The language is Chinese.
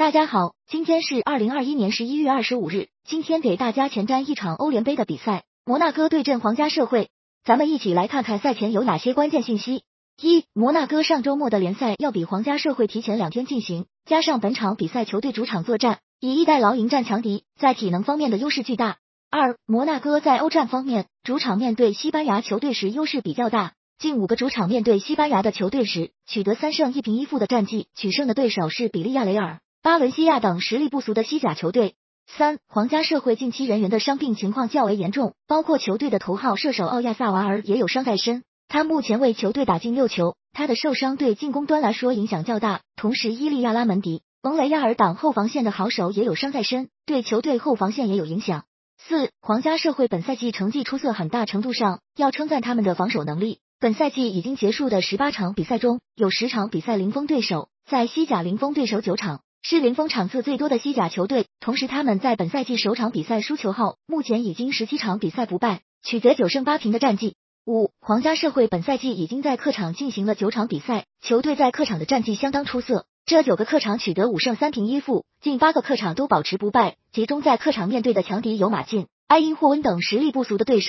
大家好，今天是二零二一年十一月二十五日。今天给大家前瞻一场欧联杯的比赛，摩纳哥对阵皇家社会。咱们一起来看看赛前有哪些关键信息。一、摩纳哥上周末的联赛要比皇家社会提前两天进行，加上本场比赛球队主场作战，以逸待劳迎战强敌，在体能方面的优势巨大。二、摩纳哥在欧战方面，主场面对西班牙球队时优势比较大，近五个主场面对西班牙的球队时，取得三胜一平一负的战绩，取胜的对手是比利亚雷尔。巴伦西亚等实力不俗的西甲球队。三，皇家社会近期人员的伤病情况较为严重，包括球队的头号射手奥亚萨瓦尔也有伤在身，他目前为球队打进六球，他的受伤对进攻端来说影响较大。同时，伊利亚拉门迪、蒙雷亚尔等后防线的好手也有伤在身，对球队后防线也有影响。四，皇家社会本赛季成绩出色，很大程度上要称赞他们的防守能力。本赛季已经结束的十八场比赛中，有十场比赛零封对手，在西甲零封对手九场。是零封场次最多的西甲球队，同时他们在本赛季首场比赛输球后，目前已经十七场比赛不败，取得九胜八平的战绩。五，皇家社会本赛季已经在客场进行了九场比赛，球队在客场的战绩相当出色，这九个客场取得五胜三平一负，近八个客场都保持不败，集中在客场面对的强敌有马竞、埃因霍温等实力不俗的对手。